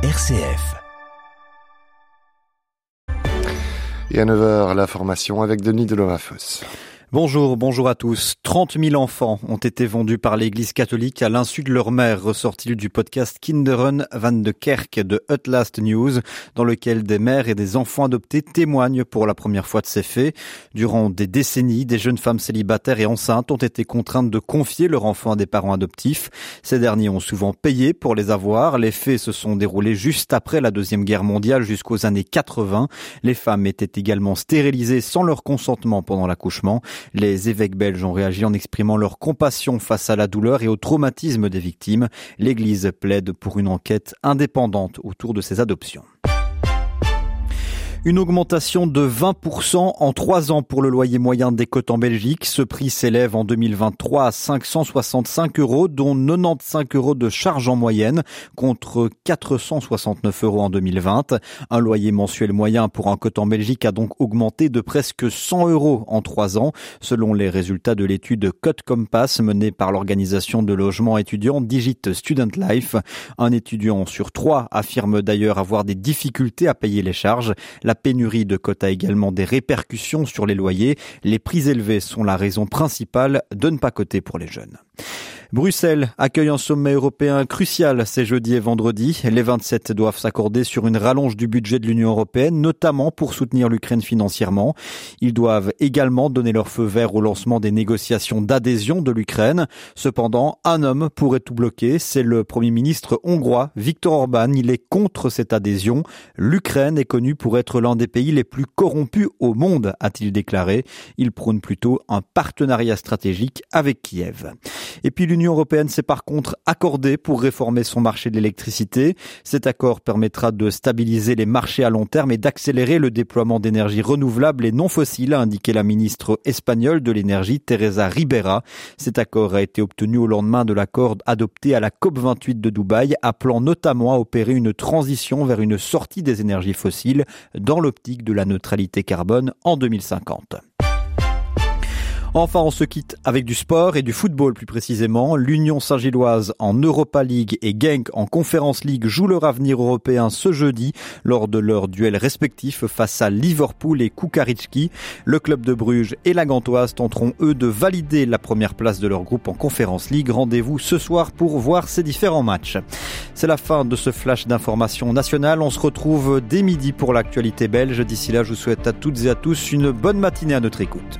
RCF. Et à 9h, la formation avec Denis Delovafos. Bonjour, bonjour à tous. 30 000 enfants ont été vendus par l'Église catholique à l'insu de leur mère, ressortit du podcast Kinderen van de Kerk de Utlast News, dans lequel des mères et des enfants adoptés témoignent pour la première fois de ces faits. Durant des décennies, des jeunes femmes célibataires et enceintes ont été contraintes de confier leur enfant à des parents adoptifs. Ces derniers ont souvent payé pour les avoir. Les faits se sont déroulés juste après la Deuxième Guerre mondiale jusqu'aux années 80. Les femmes étaient également stérilisées sans leur consentement pendant l'accouchement. Les évêques belges ont réagi en exprimant leur compassion face à la douleur et au traumatisme des victimes. L'Église plaide pour une enquête indépendante autour de ces adoptions. Une augmentation de 20% en trois ans pour le loyer moyen des côtes en Belgique. Ce prix s'élève en 2023 à 565 euros, dont 95 euros de charge en moyenne, contre 469 euros en 2020. Un loyer mensuel moyen pour un côte en Belgique a donc augmenté de presque 100 euros en trois ans, selon les résultats de l'étude Code Compass menée par l'organisation de logement étudiant Digit Student Life. Un étudiant sur trois affirme d'ailleurs avoir des difficultés à payer les charges. Pénurie de cotes a également des répercussions sur les loyers. Les prix élevés sont la raison principale de ne pas coter pour les jeunes. Bruxelles accueille un sommet européen crucial ces jeudi et vendredi. Les 27 doivent s'accorder sur une rallonge du budget de l'Union européenne, notamment pour soutenir l'Ukraine financièrement. Ils doivent également donner leur feu vert au lancement des négociations d'adhésion de l'Ukraine. Cependant, un homme pourrait tout bloquer. C'est le premier ministre hongrois, Viktor Orban. Il est contre cette adhésion. L'Ukraine est connue pour être l'un des pays les plus corrompus au monde, a-t-il déclaré. Il prône plutôt un partenariat stratégique avec Kiev. Et puis l'Union européenne s'est par contre accordée pour réformer son marché de l'électricité. Cet accord permettra de stabiliser les marchés à long terme et d'accélérer le déploiement d'énergies renouvelables et non fossiles, a indiqué la ministre espagnole de l'énergie Teresa Ribera. Cet accord a été obtenu au lendemain de l'accord adopté à la COP28 de Dubaï, appelant notamment à opérer une transition vers une sortie des énergies fossiles dans l'optique de la neutralité carbone en 2050. Enfin, on se quitte avec du sport et du football plus précisément. L'Union Saint-Gilloise en Europa League et Genk en Conference League jouent leur avenir européen ce jeudi lors de leurs duels respectifs face à Liverpool et Kukaritski. Le club de Bruges et la Gantoise tenteront eux de valider la première place de leur groupe en Conference League. Rendez-vous ce soir pour voir ces différents matchs. C'est la fin de ce flash d'information nationale. On se retrouve dès midi pour l'actualité belge. D'ici là, je vous souhaite à toutes et à tous une bonne matinée à notre écoute.